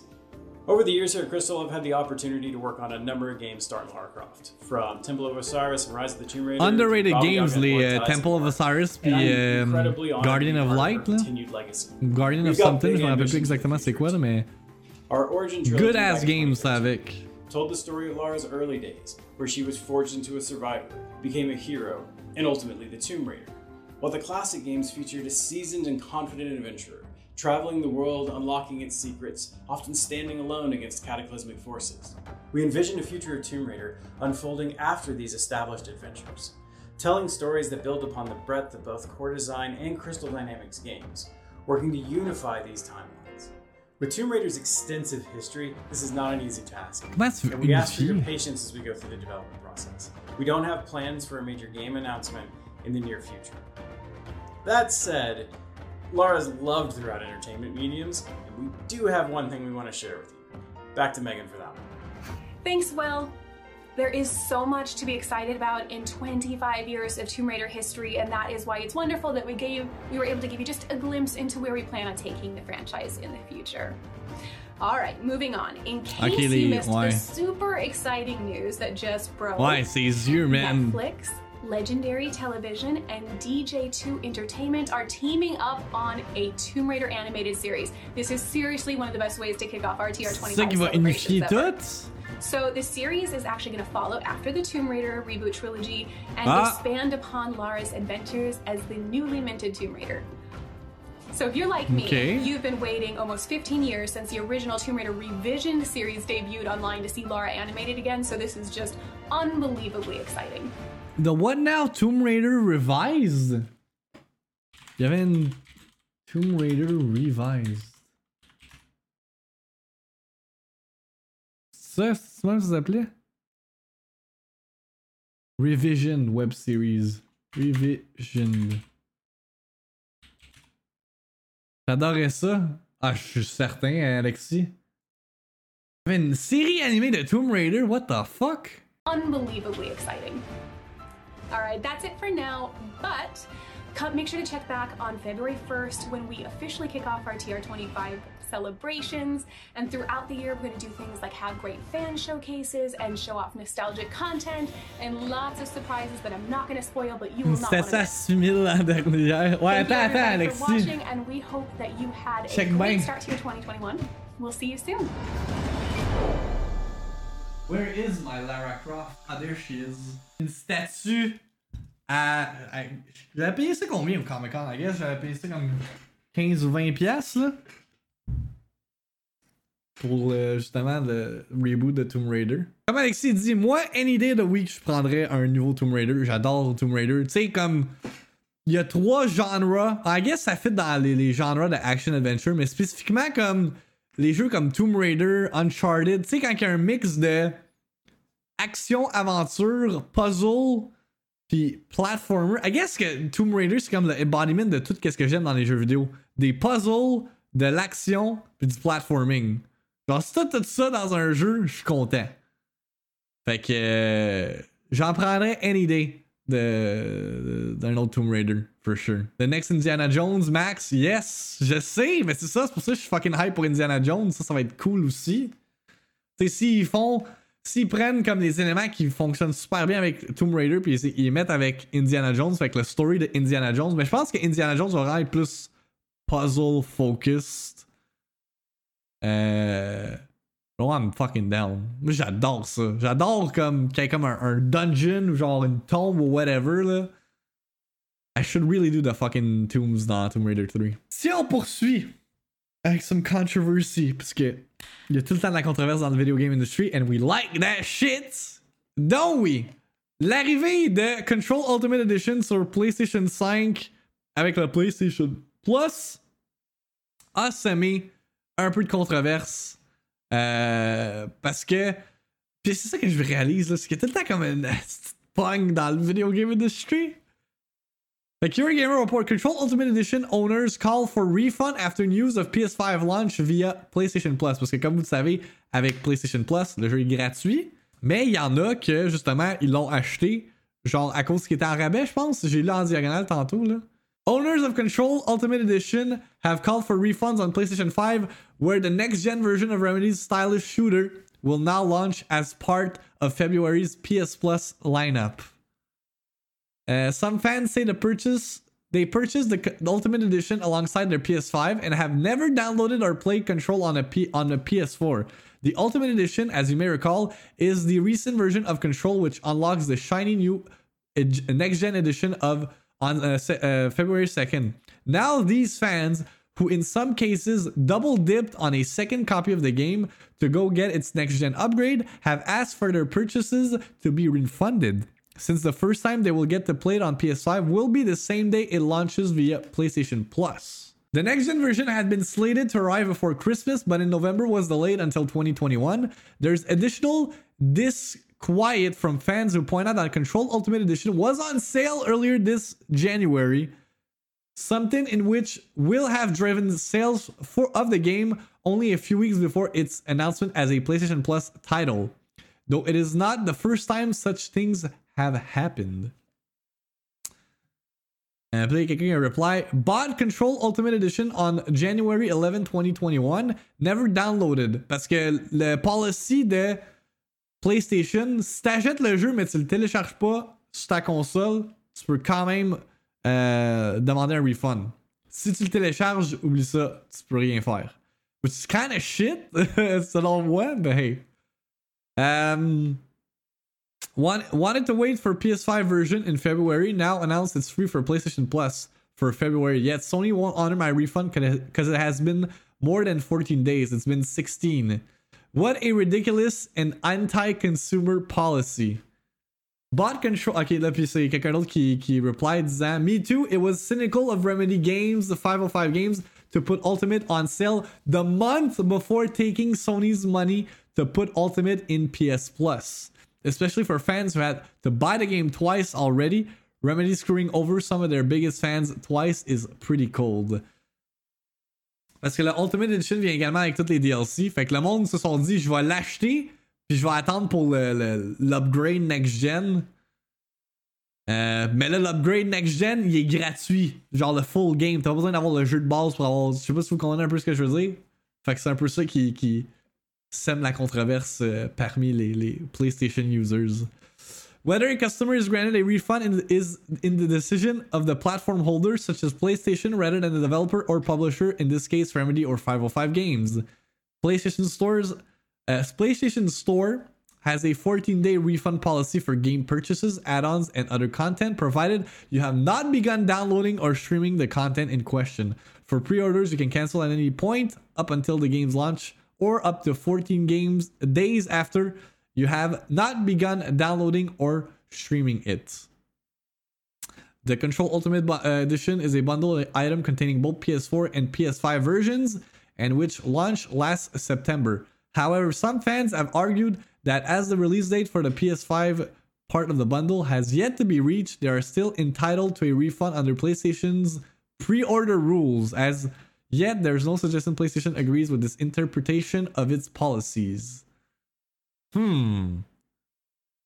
Over the years here at Crystal, I've had the opportunity to work on a number of games starring Lara Croft, from Temple of Osiris and Rise of the Tomb Raider. Underrated Baba games, Yaga and les Blood euh, Ties Temple of. Osiris And I'm puis euh, incredibly honored to Guardian of Light. Là. continued legacy. Guardian of We've got something, big je me rappelle plus ambitions exactement c'est quoi, là, mais Our origin trilogy good back ass in games, 2013 avec. Told the story of Lara's early days, where she was forged into a survivor, became a hero, and ultimately the Tomb Raider. While the classic games featured a seasoned and confident adventurer, traveling the world, unlocking its secrets, often standing alone against cataclysmic forces. We envision a future of Tomb Raider unfolding after these established adventures, telling stories that build upon the breadth of both core design and Crystal Dynamics games, working to unify these timelines. With Tomb Raider's extensive history, this is not an easy task. Comment tu veux And we ask for your patience as we go through the development process. We don't have plans for a major game announcement in the near future. That said, Lara's loved throughout entertainment mediums, and we do have one thing we want to share with you. Back to Megan for that one. Thanks, Will. There is so much to be excited about in 25 years of Tomb Raider history, and that is why it's wonderful that we gave we were able to give you just a glimpse into where we plan on taking the franchise in the future. All right, moving on. In case Okay, you missed ouais. the super exciting news that just broke, ses yeux, man. Netflix, Legendary Television, and DJ2 Entertainment are teaming up on a Tomb Raider animated series. This is seriously one of the best ways to kick off our TR25 C'est ça qui va unifier celebrations ever. So the series is actually going to follow after the Tomb Raider reboot trilogy and Ah. expand upon Lara's adventures as the newly minted Tomb Raider. So if you're like me, Okay. you've been waiting almost 15 years since the original Tomb Raider revision series debuted online to see Lara animated again, so this is just unbelievably exciting. The what now? Tomb Raider Revised? Il y avait une Tomb Raider Revised. Ça, ça s'appelait? Revision Web Series. Revision. J'adorais ça. Ah, je suis certain, Alexis. Y avait une série animée de Tomb Raider? What the fuck? unbelievably exciting. All right, that's it for now, but come, make sure to check back on February 1st when we officially kick off our TR25 celebrations. And throughout the year, we're going to do things like have great fan showcases and show off nostalgic content and lots of surprises that I'm not going to spoil, but you will not C'était want to ça miss. 6000 l'an dernier. Ouais, Thank you attends, attends, everybody for Alexis. watching, and we hope that you had a Check great bien. start to your 2021. We'll see you soon. Where is my Lara Croft? Ah, there she is. Une statue à. à- J'avais payé ça combien au Comic Con? I guess j'avais payé ça comme 15 ou 20 piastres, là. Pour euh, justement le reboot de Tomb Raider. Comme Alexis dit, moi, any day the week, je prendrais un nouveau Tomb Raider. J'adore Tomb Raider. Tu sais, comme. Il y a trois genres. I guess ça fit dans les, les genres de action-adventure, mais spécifiquement comme les jeux comme Tomb Raider, Uncharted. Tu sais, quand il y a un mix de action, aventure, puzzle, puis platformer. I guess que Tomb Raider, c'est comme le embodiment de tout ce que j'aime dans les jeux vidéo. Des puzzles, de l'action, puis du platforming. Genre, si t'as tout ça dans un jeu, je suis content. Fait que euh, j'en prendrais any day d'un autre Tomb Raider, for sure. The next Indiana Jones, Max, yes, je sais, mais c'est ça, c'est pour ça que je suis fucking hype pour Indiana Jones. Ça, ça va être cool aussi. Tu sais, s'ils font. S'ils prennent comme des éléments qui fonctionnent super bien avec Tomb Raider, puis ils, mettent avec Indiana Jones, avec le story de Indiana Jones, mais je pense que Indiana Jones être plus puzzle focused. Euh. Oh, I'm fucking down. Moi, j'adore ça. J'adore comme qu'il y ait comme un, un dungeon ou genre une tombe ou whatever, là. I should really do the fucking tombs dans Tomb Raider 3. Si on poursuit avec some controversy, parce que il y a tout le temps de la controverse dans le video game industry, and we like that shit, don't we? L'arrivée de Control Ultimate Edition sur PlayStation 5 avec le PlayStation Plus a semé un peu de controverse. Euh, parce que. Puis c'est ça que je réalise, là, c'est tout le temps comme une pogne dans le video game industry. The Cure Gamer report Control Ultimate Edition owners call for refund after news of PS5 launch via PlayStation Plus. Parce que comme vous le savez, avec PlayStation Plus, le jeu est gratuit. Mais il y en a que justement, ils l'ont acheté, genre à cause qu'il était en rabais, je pense. J'ai lu en diagonale tantôt, là. Owners of Control Ultimate Edition have called for refunds on PlayStation 5, where the next gen version of Remedy's stylish shooter will now launch as part of February's PS Plus lineup. Uh, some fans say the purchase they purchased the, the Ultimate Edition alongside their PS5 and have never downloaded or played Control on a P, on a PS4. The Ultimate Edition, as you may recall, is the recent version of Control which unlocks the shiny new next gen edition of on uh, uh, February 2nd. Now these fans who in some cases double dipped on a second copy of the game to go get its next gen upgrade have asked for their purchases to be refunded since the first time they will get to play it on PS5 will be the same day it launches via PlayStation Plus. The next gen version had been slated to arrive before Christmas, but in November was delayed until 2021. There's additional disquiet from fans who point out that Control Ultimate Edition was on sale earlier this January, something in which will have driven sales for of the game only a few weeks before its announcement as a PlayStation Plus title. Though it is not the first time such things have happened. And puis quelqu'un a reply bought Control Ultimate Edition on January 11, 2021, never downloaded parce que le policy de PlayStation, si t'achètes le jeu mais tu le télécharges pas sur ta console, tu peux quand même euh, demander un refund. Si tu le télécharges, oublie ça, tu peux rien faire. Which is kind of shit, selon moi, but hey. Um, Want, wanted to wait for PS5 version in February. Now announced it's free for PlayStation Plus for February. Yet Sony won't honor my refund because it has been more than 14 days. It's been 16. What a ridiculous and anti-consumer policy. Bot control. Ok, là, puis c'est quelqu'un d'autre qui, qui replied disant Me too, it was cynical of Remedy Games, the 505 Games, to put Ultimate on sale the month before taking Sony's money to put Ultimate in PS Plus especially for fans who had to buy the game twice already. Remedy screwing over some of their biggest fans twice is pretty cold. Parce que le Ultimate Edition vient également avec toutes les DLC. Fait que le monde se sont dit, je vais l'acheter, puis je vais attendre pour l'upgrade next gen. Euh, mais là, l'upgrade next gen, il est gratuit. Genre le full game. T'as pas besoin d'avoir le jeu de base pour avoir. Je sais pas si vous comprenez un peu ce que je veux dire. Fait que c'est un peu ça qui, qui, sème la controverse euh, parmi les, les, PlayStation users. Whether a customer is granted a refund in is in the decision of the platform holder, such as PlayStation, rather than the developer or publisher, in this case Remedy or 505 Games. PlayStation Stores, uh, PlayStation Store has a 14-day refund policy for game purchases, add-ons, and other content, provided you have not begun downloading or streaming the content in question. For pre-orders, you can cancel at any point up until the game's launch or up to 14 games days after you have not begun downloading or streaming it. The Control Ultimate uh, Edition is a bundle item containing both PS4 and PS5 versions and which launched last September. However, some fans have argued that as the release date for the PS5 part of the bundle has yet to be reached, they are still entitled to a refund under PlayStation's pre order rules, as Yet, there's no suggestion PlayStation agrees with this interpretation of its policies. Hmm.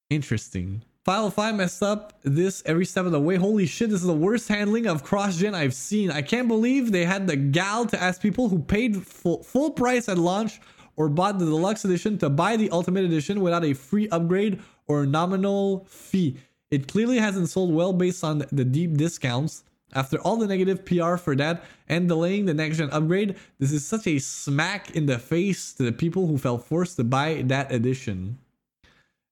Interesting. File 5 messed up this every step of the way. Holy shit, this is the worst handling of cross-gen I've seen. I can't believe they had the gal to ask people who paid full, full price at launch or bought the deluxe edition to buy the ultimate edition without a free upgrade or nominal fee. It clearly hasn't sold well based on the deep discounts. After all the negative PR for that and delaying the next gen upgrade, this is such a smack in the face to the people who felt forced to buy that edition.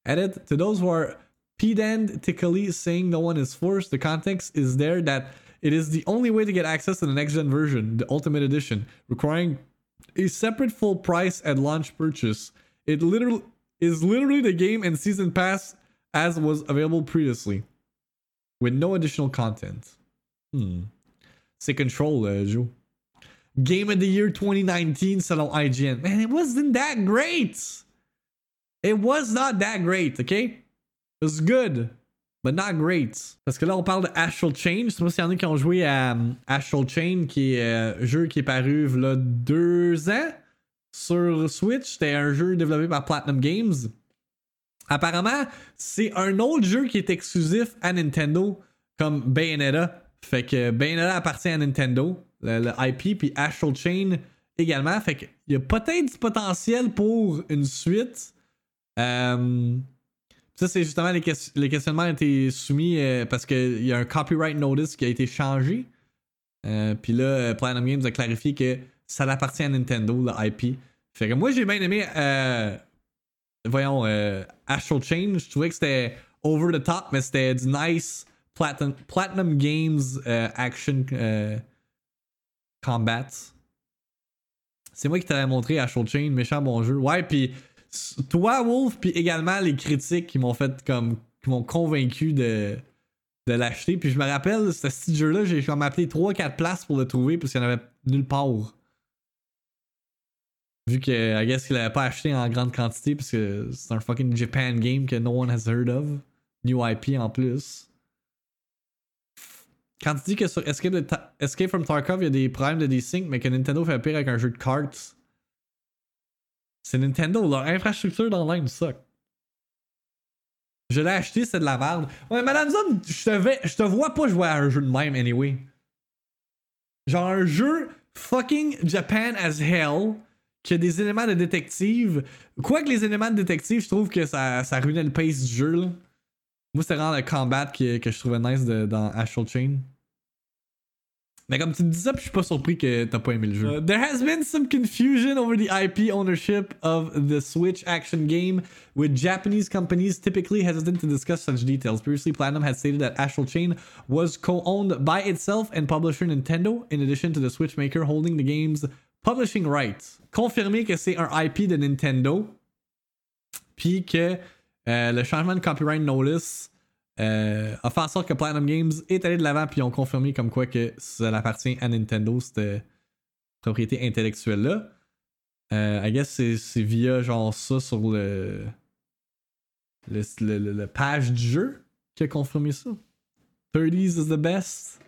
Edit to those who are pedantically saying no one is forced, the context is there that it is the only way to get access to the next gen version, the Ultimate Edition, requiring a separate full price at launch purchase. It literally is literally the game and season pass as was available previously, with no additional content. Hmm. C'est Control, uh, Joe. Game of the Year 2019 selon IGN. Man, it wasn't that great. It was not that great, okay? It was good, but not great. Parce que là, on parle de Astral Chain. Je sais pas s'il y en a qui ont joué à um, Astral Chain, qui est un euh, jeu qui est paru là deux ans sur Switch. C'était un jeu développé par Platinum Games. Apparemment, c'est un autre jeu qui est exclusif à Nintendo, comme Bayonetta. Fait que Bayonetta appartient à Nintendo, le, IP, puis Astral Chain également. Fait qu'il y a peut-être du potentiel pour une suite. Euh, ça, c'est justement les, les, questionnements ont été soumis euh, parce qu'il y a un copyright notice qui a été changé. Euh, puis là, Platinum Games a clarifié que ça appartient à Nintendo, le IP. Fait que moi, j'ai bien aimé, voyons, Astral Chain. Je trouvais que c'était over the top, mais c'était du nice Platinum, Games euh, Action euh, Combat. C'est moi qui t'avais montré à Chain, méchant bon jeu. Ouais, puis toi, Wolf, puis également les critiques qui m'ont fait comme. qui m'ont convaincu de, de l'acheter. Puis je me rappelle, ce jeu-là, j'ai comme appelé 3-4 places pour le trouver, parce qu'il y en avait nulle part. Vu que, I guess qu'il l'avait pas acheté en grande quantité parce que c'est un fucking Japan game que no one has heard of. New IP en plus. Quand tu dis que sur Escape, from Tarkov, il y a des problèmes de desync, mais que Nintendo fait pire avec un jeu de cartes, c'est Nintendo, leur infrastructure d'online suck. Je l'ai acheté, c'est de la merde. Ouais, Madame Zone, je te, je te vois pas jouer à un jeu de même, anyway. Genre un jeu fucking Japan as hell, qui a des éléments de détective. Quoique les éléments de détective, je trouve que ça, ça ruinait le pace du jeu, là. Moi, c'était vraiment le combat que je trouvais nice de- dans Astral Chain. Mais comme tu dis ça, puis je suis pas surpris que t'as pas aimé le jeu. Uh, there has been some confusion over the IP ownership of the Switch action game, with Japanese companies typically hesitant to discuss such details. Previously, Platinum had stated that Astral Chain was co-owned by itself and publisher Nintendo, in addition to the Switch maker holding the game's publishing rights. Confirmé que c'est un IP de Nintendo, puis que euh, le changement de copyright notice euh, a fait en sorte que Platinum Games est allé de l'avant puis ont confirmé comme quoi que ça appartient à Nintendo cette propriété intellectuelle là. Euh, I guess c'est, via genre ça sur le le, page du jeu qui a confirmé ça. 30s is the best.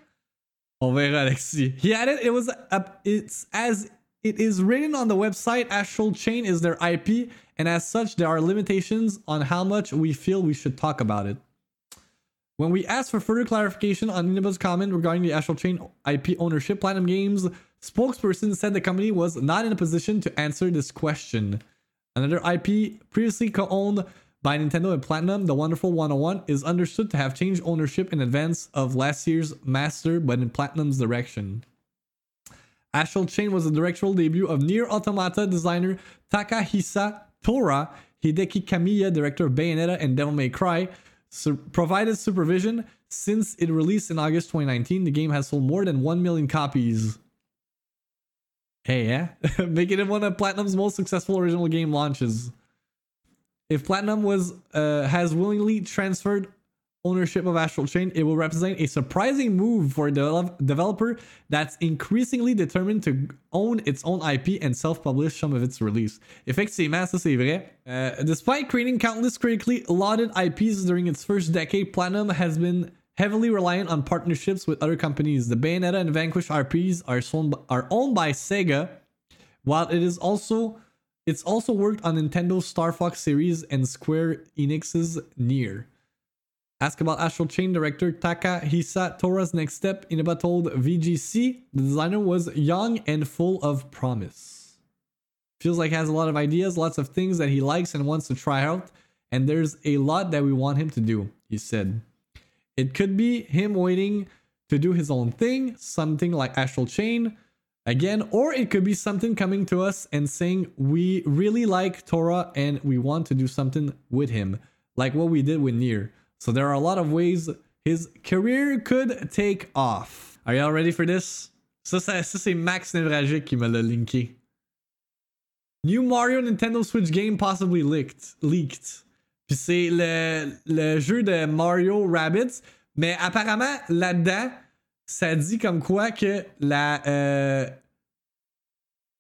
On verra Alexis. He added it was up it's as it is written on the website Astral Chain is their IP and as such there are limitations on how much we feel we should talk about it. When we asked for further clarification on Inaba's comment regarding the Astral Chain IP ownership, Platinum Games spokesperson said the company was not in a position to answer this question. Another IP previously co-owned by Nintendo and Platinum, the Wonderful 101, is understood to have changed ownership in advance of last year's Master, but in Platinum's direction. Astral Chain was the directorial debut of Nier Automata designer Takahisa Taura. Hideki Kamiya, director of Bayonetta and Devil May Cry, su- provided supervision. Since it released in August 2019, the game has sold more than 1 million copies. Hey, yeah? Making it one of Platinum's most successful original game launches. If Platinum was uh, has willingly transferred ownership of Astral Chain, it will represent a surprising move for a develop- developer that's increasingly determined to own its own IP and self-publish some of its release. Effectivement, ça c'est vrai. Uh, despite creating countless critically lauded IPs during its first decade, Platinum has been heavily reliant on partnerships with other companies. The Bayonetta and Vanquish RPs are, sold, are owned by Sega, while it is also it's also worked on Nintendo's Star Fox series and Square Enix's Nier. Ask about Astral Chain director Takahisa Taura's next step. Inaba told VGC the designer was young and full of promise. Feels like has a lot of ideas, lots of things that he likes and wants to try out, and there's a lot that we want him to do, he said. It could be him waiting to do his own thing, something like Astral Chain, again, or it could be something coming to us and saying we really like Taura and we want to do something with him, like what we did with Nier. So there are a lot of ways his career could take off. Are y'all ready for this? Ça, c'est Max qui me l'a linké. New Mario Nintendo Switch game possibly leaked. leaked. Puis c'est le, jeu de Mario Rabbids. Mais apparemment, là-dedans, ça dit comme quoi que la euh,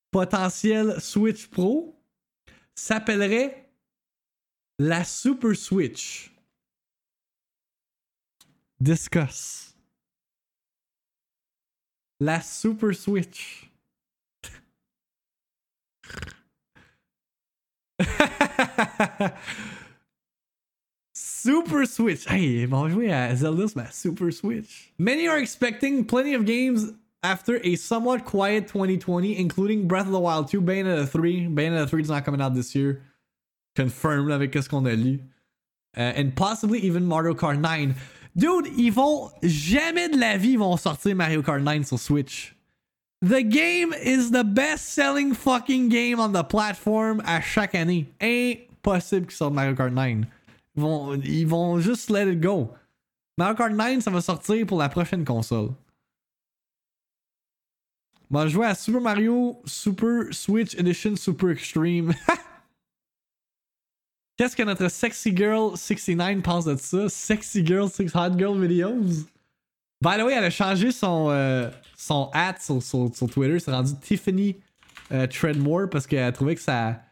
potentielle Switch Pro s'appellerait la Super Switch. Discuss. La Super Switch. Super Switch. Hey, sur ma Super Switch. Many are expecting plenty of games after a somewhat quiet 2020, including Breath of the Wild 2, Bayonetta 3. Bayonetta 3 is not coming out this year. Confirmed avec ce qu'on a lu. Uh, and possibly even Mario Kart 9. Dude, ils vont jamais de la vie vont sortir Mario Kart 9 sur Switch. The game is the best selling fucking game on the platform à chaque année. Impossible qu'ils sortent Mario Kart 9. Ils vont, ils vont juste let it go. Mario Kart 9, ça va sortir pour la prochaine console. On va jouer à Super Mario Super Switch Edition Super Extreme. Qu'est-ce que notre Sexy Girl 69 pense de ça? Sexy Girl 6 Hot Girl Videos? By the way, elle a changé son, euh, son sur, sur, Twitter. C'est rendu Tiffany euh, Treadmore parce qu'elle trouvait que ça,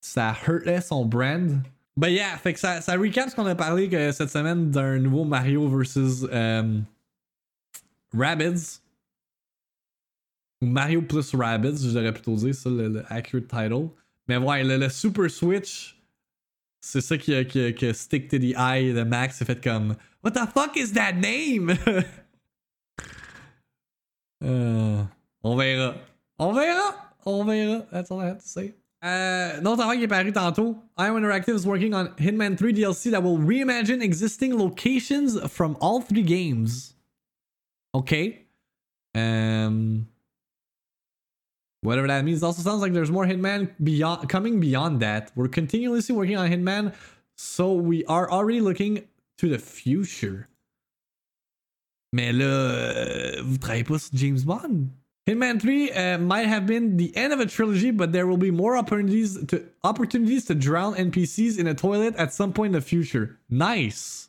ça hurtait son brand. Ben yeah, fait que ça, ça recap ce qu'on a parlé que cette semaine d'un nouveau Mario versus euh, Rabbids. Ou Mario plus Rabbids, j'aurais plutôt dire ça, le, le accurate title. Mais ouais, le, le Super Switch, c'est ça qui a, qui, a, stick to the eye de Max. C'est fait comme What the fuck is that name? Euh, on verra. On verra. On verra. That's all I have to say. Euh, non, travail qui est paru tantôt. IO Interactive is working on Hitman 3 DLC that will reimagine existing locations from all three games. Okay. Um, whatever that means. Also sounds like there's more Hitman beyond coming beyond that. We're continuously working on Hitman, so we are already looking to the future. Mais là, vous travaillez pas sur James Bond. Hitman 3 uh, might have been the end of a trilogy, but there will be more opportunities to opportunities to drown NPCs in a toilet at some point in the future. Nice.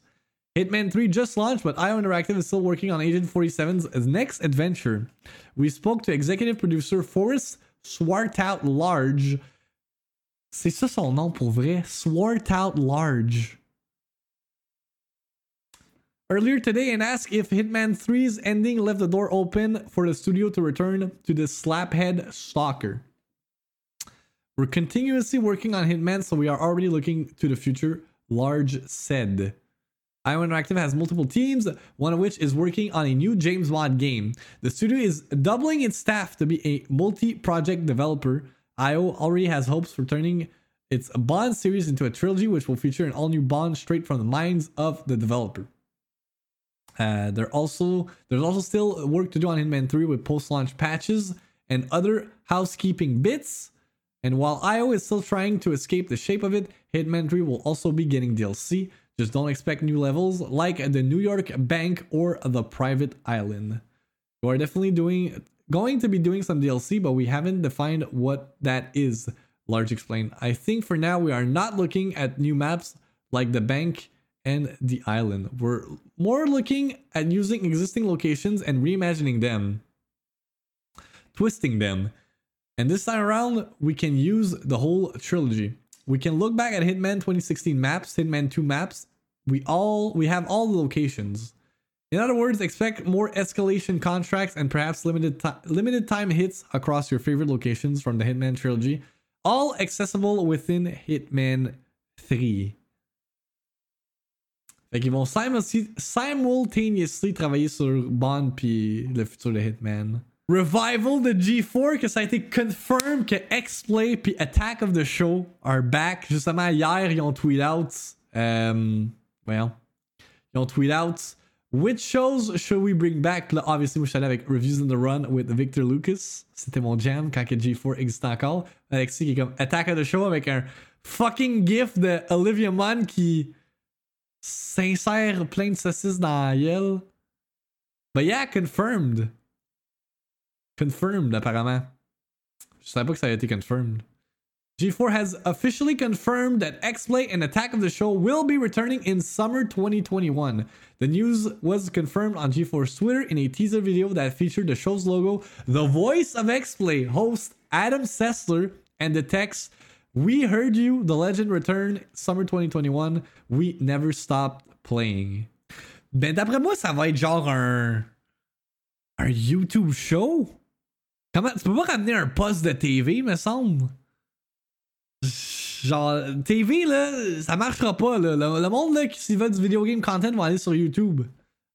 Hitman 3 just launched, but IO Interactive is still working on Agent 47's next adventure. We spoke to executive producer Forest Swartout Large. C'est ça son nom pour vrai? Swartout Large. Earlier today and asked if Hitman 3's ending left the door open for the studio to return to the slaphead stalker. We're continuously working on Hitman, so we are already looking to the future, Large said. IO Interactive has multiple teams, one of which is working on a new James Bond game. The studio is doubling its staff to be a multi project developer. IO already has hopes for turning its Bond series into a trilogy, which will feature an all new Bond straight from the minds of the developer. Uh, there also there's also still work to do on Hitman 3 with post-launch patches and other housekeeping bits. And while IO is still trying to escape the shape of it, Hitman 3 will also be getting DLC. Just don't expect new levels like the New York Bank or the Private Island. We are definitely doing going to be doing some DLC, but we haven't defined what that is. Large explained. I think for now we are not looking at new maps like the bank and the island. We're more looking at using existing locations and reimagining them, twisting them. And this time around, we can use the whole trilogy. We can look back at Hitman 2016 maps, Hitman 2 maps. We all we have all the locations. In other words, expect more escalation contracts and perhaps limited ti- limited time hits across your favorite locations from the Hitman trilogy, all accessible within Hitman 3. Fait qu'ils vont simultaneously travailler sur Bond puis le futur de Hitman. Revival de G4 que ça a été confirmed que X-Play puis Attack of the Show are back. Justement, hier, ils ont tweet out. Um, well, ils ont tweet out. Which shows should we bring back? Obviously, moi, je suis avec Reviews in the Run with Victor Lucas. C'était mon jam quand que G4 existait encore. Alexis qui est comme Attack of the Show avec un fucking gif de Olivia Munn qui s'insère plein de saucisses dans la. But yeah, confirmed. Confirmed, apparemment. Je savais pas que ça a été confirmed. G4 has officially confirmed that X-Play and Attack of the Show will be returning in summer 2021. The news was confirmed on G4's Twitter in a teaser video that featured the show's logo, the voice of X-Play host Adam Sessler, and the text, We heard you, the legend return, summer 2021. We never stopped playing. Ben d'après moi, ça va être genre un. un YouTube show? Comment. Tu peux pas ramener un poste de TV, me semble? Genre, TV, là, ça marchera pas, là. Le, monde, là, qui s'il veut du video game content va aller sur YouTube.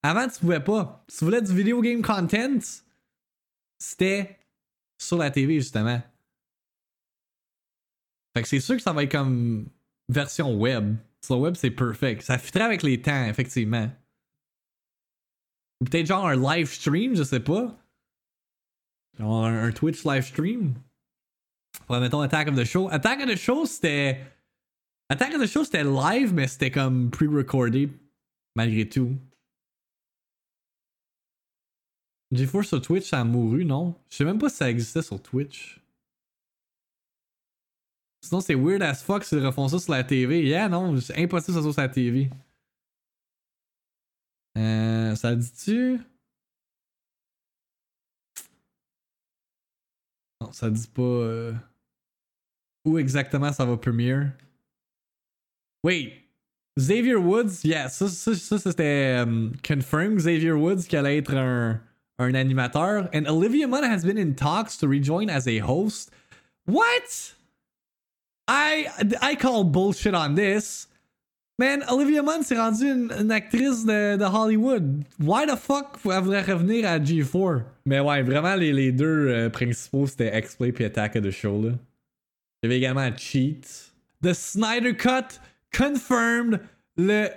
Avant, tu pouvais pas. Si tu voulais du video game content, c'était sur la TV, justement. Fait que c'est sûr que ça va être comme version web. Sur le web, c'est perfect. Ça fitterait avec les temps, effectivement. Ou peut-être genre un live stream, je sais pas. Un Twitch live stream. Ouais, mettons Attack of the Show. Attack of the Show, c'était. Attack of the Show, c'était live, mais c'était comme pre-recordé, malgré tout. GeForce sur Twitch, ça a mouru, non? Je sais même pas si ça existait sur Twitch. Sinon, c'est weird as fuck s'ils refont ça sur la TV. Yeah, non, c'est impossible que ça soit sur la TV. Euh, ça dit-tu? Non, ça dit pas euh, où exactement ça va. Wait, Xavier Woods, yeah, ça, ça, ça c'était um, confirmed. Xavier Woods qui allait être un, un animateur. And Olivia Munn has been in talks to rejoin as a host. What? I I call bullshit on this. Man, Olivia Munn s'est rendue une, actrice de, Hollywood. Why the fuck elle voudrait revenir à G4? Mais ouais, vraiment, les, deux euh, principaux, c'était X-Play et Attack of the Show. Là. Avait également Cheat. The Snyder Cut confirmed le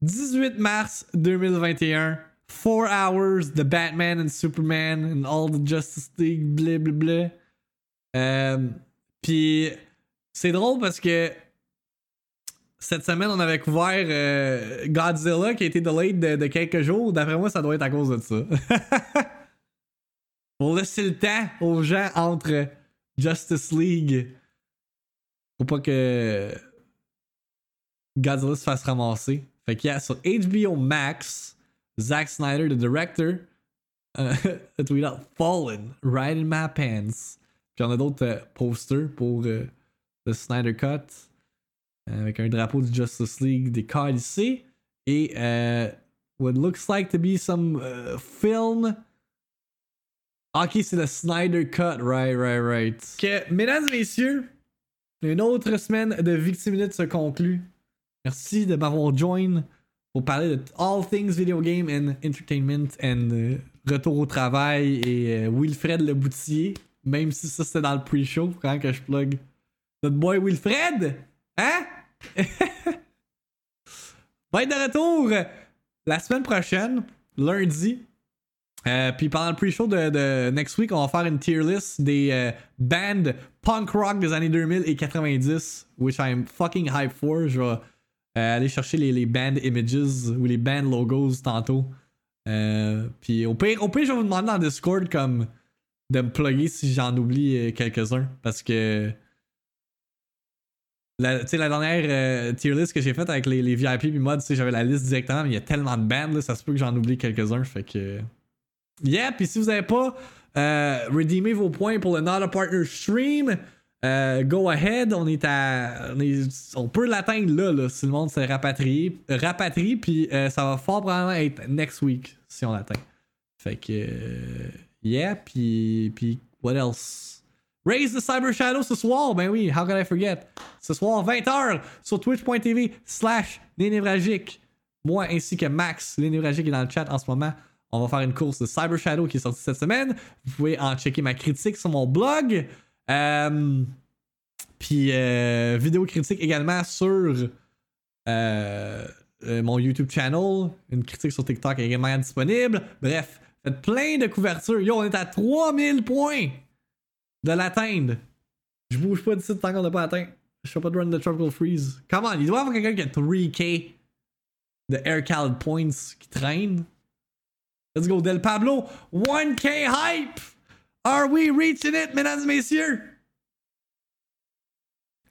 18 mars 2021. Four hours, the Batman and Superman and all the Justice League, blah. Euh, Puis c'est drôle parce que cette semaine, on avait couvert euh, Godzilla qui a été delayed de, quelques jours. D'après moi, ça doit être à cause de ça. Pour laisser le temps aux gens entre Justice League. Faut pas que Godzilla se fasse ramasser. Fait qu'il y a sur HBO Max, Zack Snyder, the director, uh, a tweet out Fallen, right in my pants. Puis on a d'autres euh, posters pour euh, le Snyder Cut avec un drapeau du Justice League des KDC et euh, what looks like to be some uh, film. Ok, c'est le Snyder Cut, right, right, right. Que, mesdames et messieurs, une autre semaine de Victiminute se conclut. Merci de m'avoir join pour parler de all things video game and entertainment and uh, retour au travail et Wilfred le boutier. Même si ça c'était dans le pre-show, quand que je plug notre boy Wilfred. Hein? va être de retour la semaine prochaine, lundi. Euh, puis pendant le pre-show de, next week, on va faire une tier list des euh, bands punk rock des années 2000 et 90, which I'm fucking hype for. Je vais euh, aller chercher les, band images ou les band logos tantôt. Euh, puis au pire, je vais vous demander dans Discord comme de me plugger si j'en oublie quelques-uns parce que la, la dernière euh, tier list que j'ai faite avec les, les VIP puis moi, j'avais la liste directement, mais il y a tellement de bands, là, ça se peut que j'en oublie quelques-uns. Fait que. Yeah, puis si vous n'avez pas euh, vos points pour le Not a Partner Stream, euh, go ahead. On est à. On, est, on peut l'atteindre là, là, si le monde s'est rapatrié. Rapatrie, puis euh, ça va fort probablement être next week si on l'atteint. Fait que. euh, yeah, puis. Puis, what else? Raise the Cyber Shadow ce soir, ben oui, how could I forget? Ce soir, 20h, sur twitch.tv slash l'énévragique. Moi ainsi que Max, l'énévragique est dans le chat en ce moment. On va faire une course de Cyber Shadow qui est sortie cette semaine. Vous pouvez en checker ma critique sur mon blog. Euh, puis euh, vidéo critique également sur euh, mon YouTube channel. Une critique sur TikTok également disponible. Bref, faites plein de couvertures. Yo, on est à 3000 points de l'atteindre. Je bouge pas d'ici tant qu'on n'a pas atteint. Je fais pas de run de Tropical Freeze. Come on, il doit y avoir quelqu'un qui a 3k de Air Khaled points qui traîne. Let's go, Del Pablo. 1k hype! Are we reaching it, mesdames et messieurs?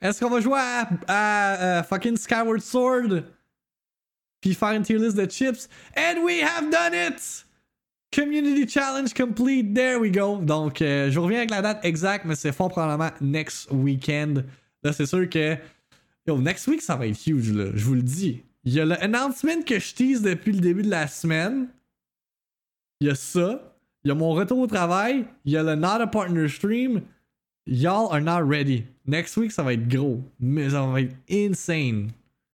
Est-ce qu'on va jouer à, à, à fucking Skyward Sword? Puis faire une tier list de chips? And we have done it! Community Challenge complete, there we go. Donc, euh, je reviens avec la date exacte, mais c'est fort probablement next weekend. Là, c'est sûr que. Yo, next week, ça va être huge, là. Je vous le dis. Il y a le announcement que je tease depuis le début de la semaine. Il y a ça. Il y a mon retour au travail. Il y a le Not a Partner Stream. Y'all are not ready. Next week, ça va être gros. Mais ça va être insane.